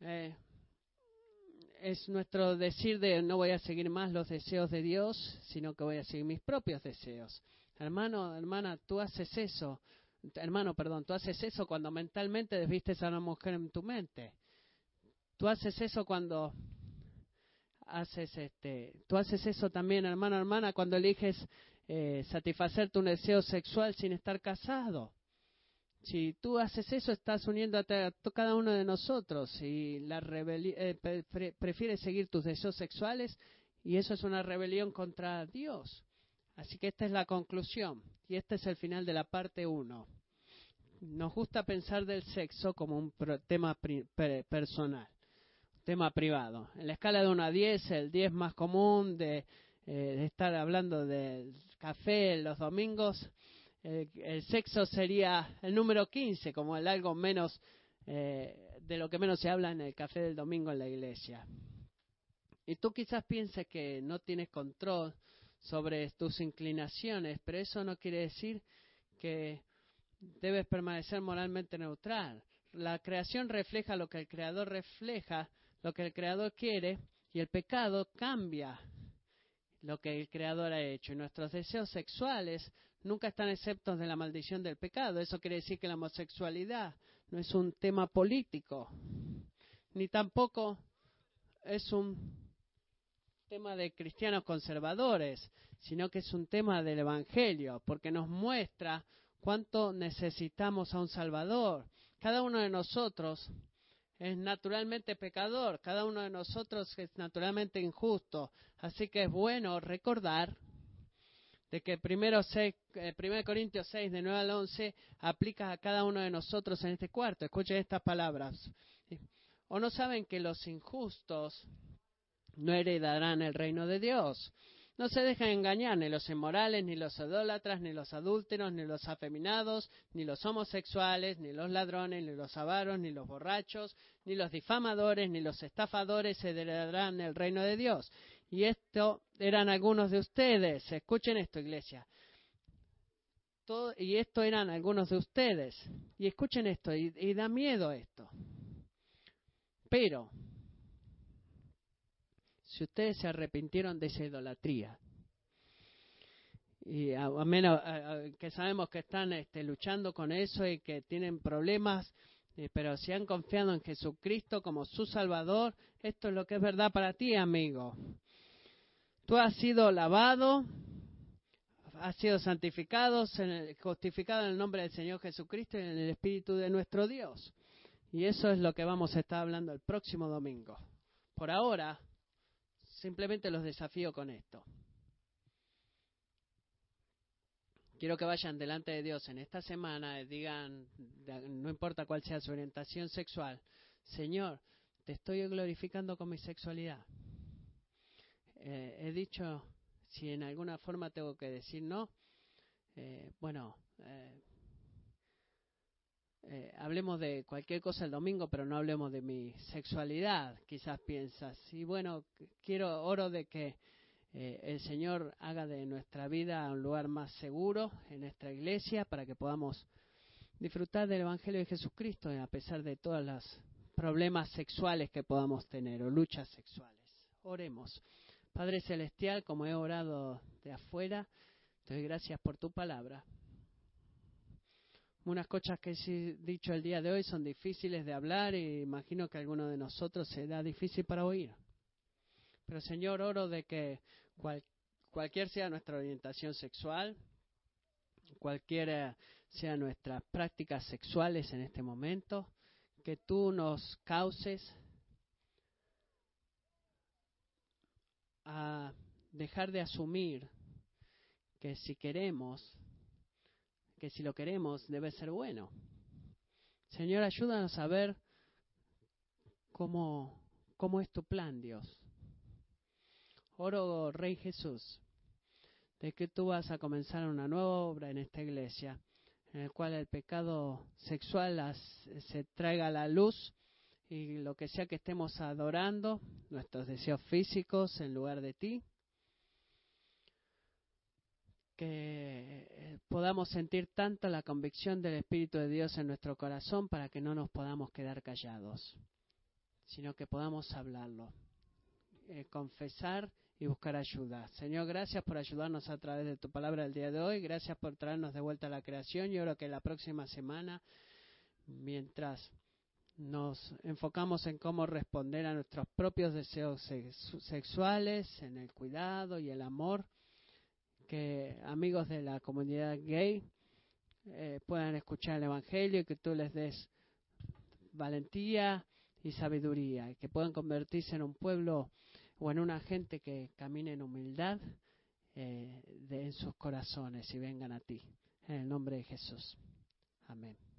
Speaker 1: Eh, es nuestro decir de no voy a seguir más los deseos de Dios, sino que voy a seguir mis propios deseos. Hermano, hermana, tú haces eso. Hermano, perdón, tú haces eso cuando mentalmente desvistes a una mujer en tu mente. Tú haces eso cuando haces este, tú haces eso también, hermano, hermana, cuando eliges eh, satisfacer tu deseo sexual sin estar casado. Si tú haces eso, estás uniendo a, cada uno de nosotros y la eh, prefieres seguir tus deseos sexuales y eso es una rebelión contra Dios. Así que esta es la conclusión y este es el final de la parte 1. Nos gusta pensar del sexo como un tema personal, tema privado. En la escala de 1 a 10, el 10 más común de eh, estar hablando del café los domingos, el sexo sería el número 15, como el algo menos eh, de lo que menos se habla en el café del domingo en la iglesia. Y tú quizás pienses que no tienes control sobre tus inclinaciones, pero eso no quiere decir que debes permanecer moralmente neutral. La creación refleja lo que el creador refleja, lo que el creador quiere, y el pecado cambia lo que el Creador ha hecho. Y nuestros deseos sexuales nunca están exceptos de la maldición del pecado. Eso quiere decir que la homosexualidad no es un tema político, ni tampoco es un tema de cristianos conservadores, sino que es un tema del Evangelio, porque nos muestra cuánto necesitamos a un Salvador. Cada uno de nosotros es naturalmente pecador, cada uno de nosotros es naturalmente injusto. Así que es bueno recordar de que primero, 1 Corintios 6, de 9 al 11, aplica a cada uno de nosotros en este cuarto. Escuchen estas palabras. ¿O no saben que los injustos no heredarán el reino de Dios? No se dejen engañar ni los inmorales, ni los idólatras, ni los adúlteros, ni los afeminados, ni los homosexuales, ni los ladrones, ni los avaros, ni los borrachos, ni los difamadores, ni los estafadores heredarán el reino de Dios. Y esto eran algunos de ustedes. Escuchen esto, iglesia. y esto eran algunos de ustedes. Y escuchen esto, y da miedo esto. Pero, si ustedes se arrepintieron de esa idolatría. Y a, menos que sabemos que están este, luchando con eso y que tienen problemas, eh, pero si han confiado en Jesucristo como su Salvador, esto es lo que es verdad para ti, amigo. Tú has sido lavado, has sido santificado, justificado en el nombre del Señor Jesucristo y en el Espíritu de nuestro Dios. Y eso es lo que vamos a estar hablando el próximo domingo. Por ahora, simplemente los desafío con esto. Quiero que vayan delante de Dios en esta semana y digan, no importa cuál sea su orientación sexual, Señor, te estoy glorificando con mi sexualidad. Eh, he dicho, si en alguna forma tengo que decir no, eh, bueno, eh, eh, hablemos de cualquier cosa el domingo, pero no hablemos de mi sexualidad, quizás piensas. Y bueno, quiero, oro de que eh, el Señor haga de nuestra vida un lugar más seguro en nuestra iglesia para que podamos disfrutar del Evangelio de Jesucristo a pesar de todos los problemas sexuales que podamos tener o luchas sexuales. Oremos. Padre Celestial, como he orado de afuera, te doy gracias por tu palabra. Unas cosas que he dicho el día de hoy son difíciles de hablar y imagino que alguno de nosotros será difícil para oír. Pero Señor, oro de que cualquier sea nuestra orientación sexual, cualquiera sea nuestras prácticas sexuales en este momento, que tú nos causes a dejar de asumir que si queremos, que si lo queremos debe ser bueno. Señor, ayúdanos a ver cómo, cómo es tu plan, Dios. Oro, Rey Jesús, de que tú vas a comenzar una nueva obra en esta iglesia, en el cual el pecado sexual se traiga a la luz y lo que sea que estemos adorando, nuestros deseos físicos en lugar de ti, que podamos sentir tanto la convicción del Espíritu de Dios en nuestro corazón para que no nos podamos quedar callados, sino que podamos hablarlo, eh, confesar y buscar ayuda. Señor, gracias por ayudarnos a través de tu palabra el día de hoy. Gracias por traernos de vuelta a la creación. Yo creo que la próxima semana, mientras nos enfocamos en cómo responder a nuestros propios deseos sexuales, en el cuidado y el amor, que amigos de la comunidad gay eh, puedan escuchar el Evangelio y que tú les des valentía y sabiduría, y que puedan convertirse en un pueblo o en una gente que camine en humildad eh, de, en sus corazones y vengan a ti. En el nombre de Jesús. Amén.